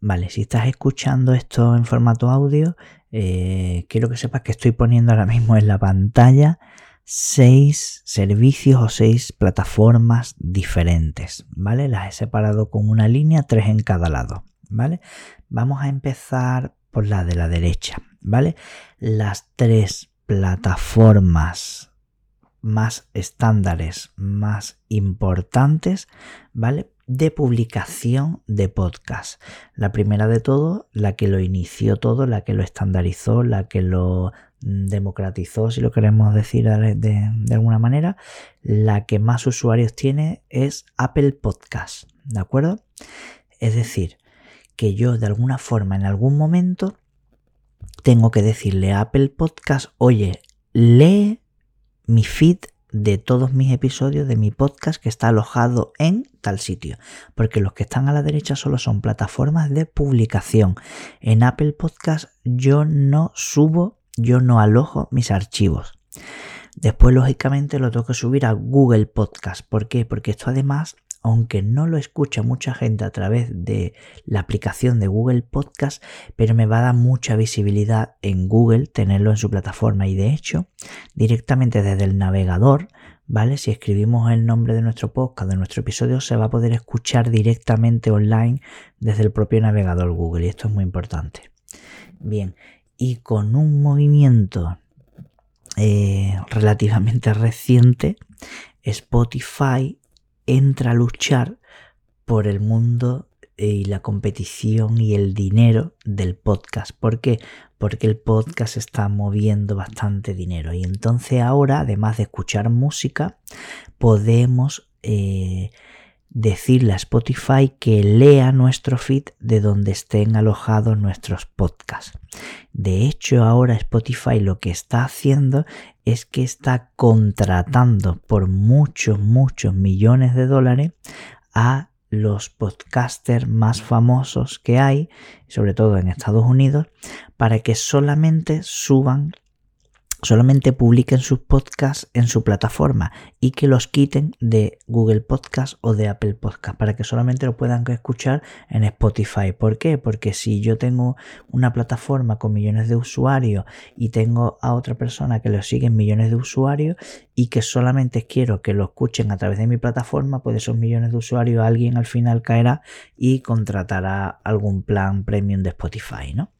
Vale, si estás escuchando esto en formato audio, eh, quiero que sepas que estoy poniendo ahora mismo en la pantalla seis servicios o seis plataformas diferentes, ¿vale? Las he separado con una línea, tres en cada lado, ¿vale? Vamos a empezar por la de la derecha, ¿vale? Las tres plataformas más estándares, más importantes, ¿vale? De publicación de podcast. La primera de todo, la que lo inició todo, la que lo estandarizó, la que lo democratizó, si lo queremos decir de, alguna manera, la que más usuarios tiene es Apple Podcast, ¿de acuerdo? Es decir, que yo de alguna forma en algún momento tengo que decirle a Apple Podcast, oye, lee mi feed de todos mis episodios de mi podcast que está alojado en tal sitio. Porque los que están a la derecha solo son plataformas de publicación. En Apple Podcast yo no subo yo no alojo mis archivos. Después, lógicamente, lo tengo que subir a Google Podcast. ¿Por qué? Porque esto además, aunque no lo escucha mucha gente a través de la aplicación de Google Podcast, pero me va a dar mucha visibilidad en Google tenerlo en su plataforma. Y de hecho, directamente desde el navegador, ¿vale? Si escribimos el nombre de nuestro podcast, de nuestro episodio, se va a poder escuchar directamente online desde el propio navegador Google. Y esto es muy importante. Bien, y con un movimiento eh, relativamente reciente, Spotify entra a luchar por el mundo eh, y la competición y el dinero del podcast. ¿Por qué? Porque el podcast está moviendo bastante dinero. Y entonces ahora, además de escuchar música, podemos eh, decirle a Spotify que lea nuestro feed de donde estén alojados nuestros podcasts. De hecho, ahora Spotify lo que está haciendo es que está contratando por muchos, muchos millones de dólares a los podcasters más famosos que hay, sobre todo en Estados Unidos, para que solamente suban solamente publiquen sus podcasts en su plataforma y que los quiten de Google Podcast o de Apple Podcast para que solamente lo puedan escuchar en Spotify. ¿Por qué? Porque si yo tengo una plataforma con millones de usuarios y tengo a otra persona que lo siguen millones de usuarios y que solamente quiero que lo escuchen a través de mi plataforma, pues esos millones de usuarios alguien al final caerá y contratará algún plan premium de Spotify, ¿no?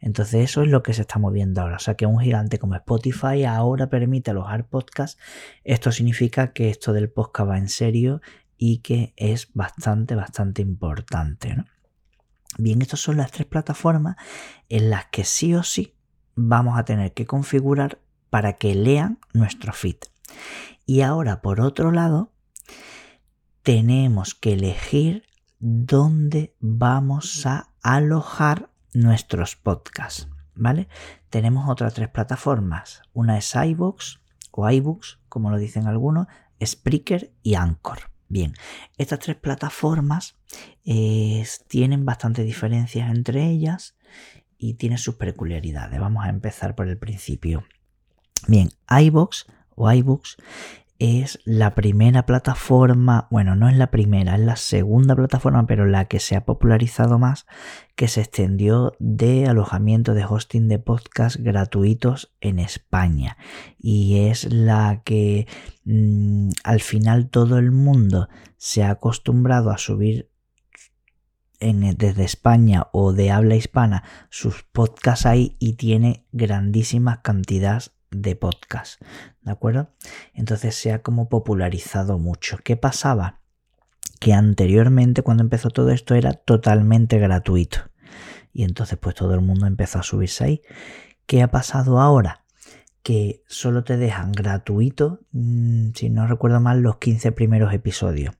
Entonces eso es lo que se está moviendo ahora. O sea que un gigante como Spotify ahora permite alojar podcasts. Esto significa que esto del podcast va en serio y que es bastante, bastante importante. Bien, estas son las tres plataformas en las que sí o sí vamos a tener que configurar para que lean nuestro feed. Y ahora, por otro lado, tenemos que elegir dónde vamos a alojar nuestros podcasts, ¿vale? Tenemos otras tres plataformas. Una es iVoox o iBooks, como lo dicen algunos, Spreaker y Anchor. Bien, estas tres plataformas eh, tienen bastantes diferencias entre ellas y tienen sus peculiaridades. Vamos a empezar por el principio. Bien, iVoox o iBooks es la primera plataforma, bueno, no es la primera, es la segunda plataforma, pero la que se ha popularizado más, que se extendió de alojamiento de hosting de podcast gratuitos en España. Y es la que mm, al final todo el mundo se ha acostumbrado a subir desde España o de habla hispana sus podcasts ahí y tiene grandísimas cantidades de podcast, ¿de acuerdo? Entonces se ha como popularizado mucho. ¿Qué pasaba? Que anteriormente cuando empezó todo esto era totalmente gratuito. Y entonces pues todo el mundo empezó a subirse ahí. ¿Qué ha pasado ahora? Que solo te dejan gratuito, mm, si no recuerdo mal, los 15 primeros episodios.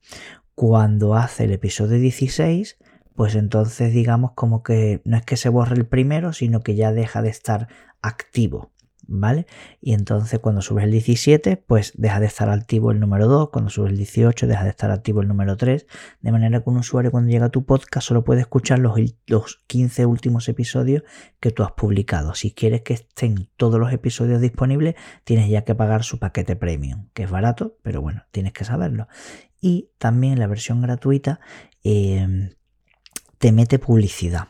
Cuando hace el episodio 16, pues entonces digamos como que no es que se borre el primero, sino que ya deja de estar activo. ¿Vale? Y entonces cuando subes el 17, pues deja de estar activo el número 2, cuando subes el 18 deja de estar activo el número 3, de manera que un usuario cuando llega a tu podcast solo puede escuchar los, los 15 últimos episodios que tú has publicado. Si quieres que estén todos los episodios disponibles, tienes ya que pagar su paquete premium, que es barato, pero bueno, tienes que saberlo. Y también la versión gratuita... Eh, te mete publicidad.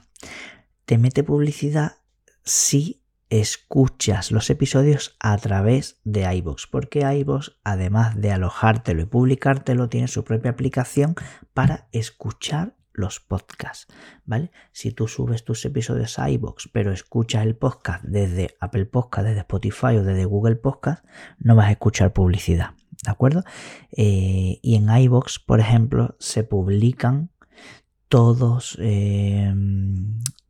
Te mete publicidad si escuchas los episodios a través de iVoox, porque iVoox, además de alojártelo y publicártelo, tiene su propia aplicación para escuchar los podcasts, ¿vale? Si tú subes tus episodios a iVoox, pero escuchas el podcast desde Apple Podcast, desde Spotify o desde Google Podcast, no vas a escuchar publicidad, ¿de acuerdo? Eh, y en iVoox, por ejemplo, se publican todos, eh,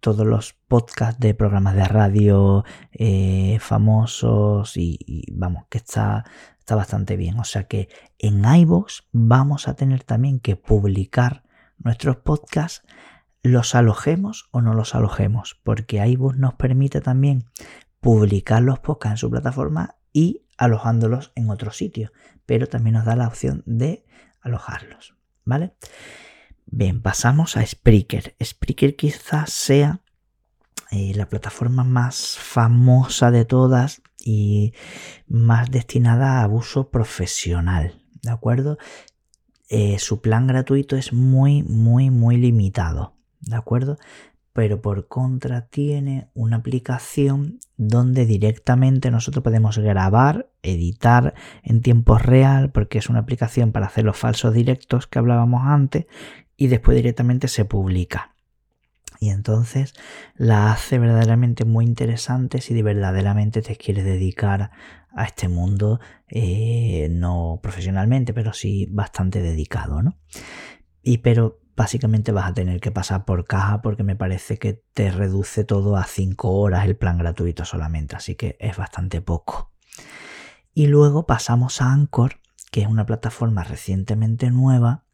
todos los podcasts de programas de radio eh, famosos y, vamos, que está, está bastante bien. O sea que en iVoox vamos a tener también que publicar nuestros podcasts, los alojemos o no los alojemos, porque iVoox nos permite también publicar los podcasts en su plataforma y alojándolos en otro sitio, pero también nos da la opción de alojarlos, ¿vale? Bien, pasamos a Spreaker. Spreaker quizás sea eh, la plataforma más famosa de todas y más destinada a uso profesional, ¿de acuerdo? Eh, su plan gratuito es muy, muy, muy limitado, ¿de acuerdo? Pero por contra tiene una aplicación donde directamente nosotros podemos grabar, editar en tiempo real, porque es una aplicación para hacer los falsos directos que hablábamos antes, y después directamente se publica. Y entonces la hace verdaderamente muy interesante si de verdaderamente te quieres dedicar a este mundo, eh, no profesionalmente, pero sí bastante dedicado, ¿no? Y pero básicamente vas a tener que pasar por caja porque me parece que te reduce todo a 5 horas el plan gratuito solamente, así que es bastante poco. Y luego pasamos a Anchor, que es una plataforma recientemente nueva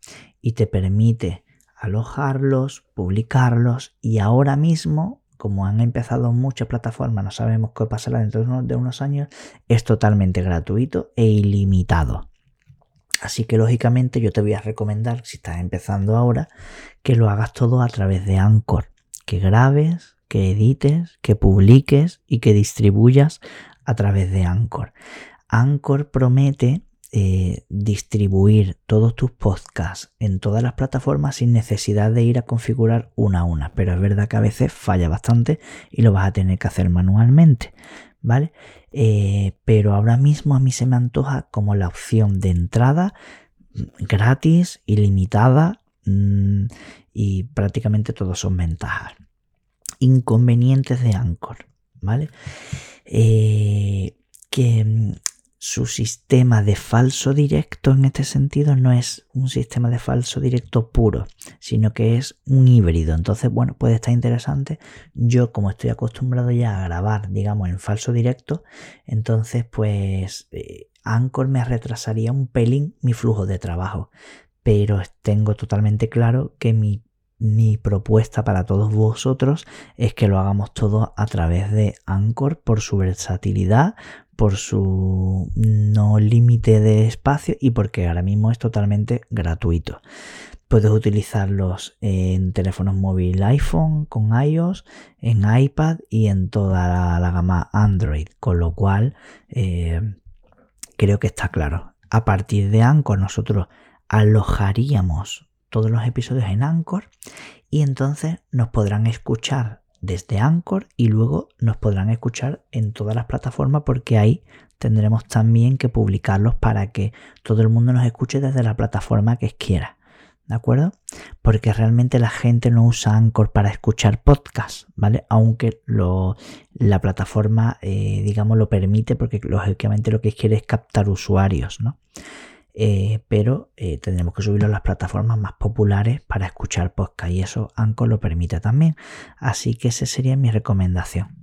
y te permite alojarlos, publicarlos y ahora mismo, como han empezado muchas plataformas, no sabemos qué pasará dentro de unos años, es totalmente gratuito e ilimitado. Así que lógicamente yo te voy a recomendar, si estás empezando ahora, que lo hagas todo a través de Anchor, que grabes, que edites, que publiques y que distribuyas a través de Anchor. Anchor promete eh, distribuir todos tus podcasts en todas las plataformas sin necesidad de ir a configurar una a una. Pero es verdad que a veces falla bastante y lo vas a tener que hacer manualmente. ¿Vale? Eh, pero ahora mismo a mí se me antoja como la opción de entrada gratis, ilimitada mm, y prácticamente todos son ventajas. Inconvenientes de Anchor, ¿vale? Eh, que su sistema de falso directo en este sentido no es un sistema de falso directo puro, sino que es un híbrido. Entonces, bueno, puede estar interesante. Yo, como estoy acostumbrado ya a grabar, digamos, en falso directo, entonces, pues, eh, Anchor me retrasaría un pelín mi flujo de trabajo. Pero tengo totalmente claro que mi mi propuesta para todos vosotros es que lo hagamos todo a través de Anchor por su versatilidad, por su no límite de espacio y porque ahora mismo es totalmente gratuito. Puedes utilizarlos en teléfonos móviles iPhone con iOS, en iPad y en toda la, gama Android, con lo cual eh, creo que está claro. A partir de Anchor nosotros alojaríamos todos los episodios en Anchor y entonces nos podrán escuchar desde Anchor y luego nos podrán escuchar en todas las plataformas porque ahí tendremos también que publicarlos para que todo el mundo nos escuche desde la plataforma que quiera. ¿De acuerdo? Porque realmente la gente no usa Anchor para escuchar podcasts, ¿vale? Aunque lo, la plataforma, eh, digamos, lo permite porque lógicamente lo que quiere es captar usuarios, ¿no? Eh, pero eh, tendremos que subirlo a las plataformas más populares para escuchar podcast y eso Anchor lo permite también. Así que esa sería mi recomendación.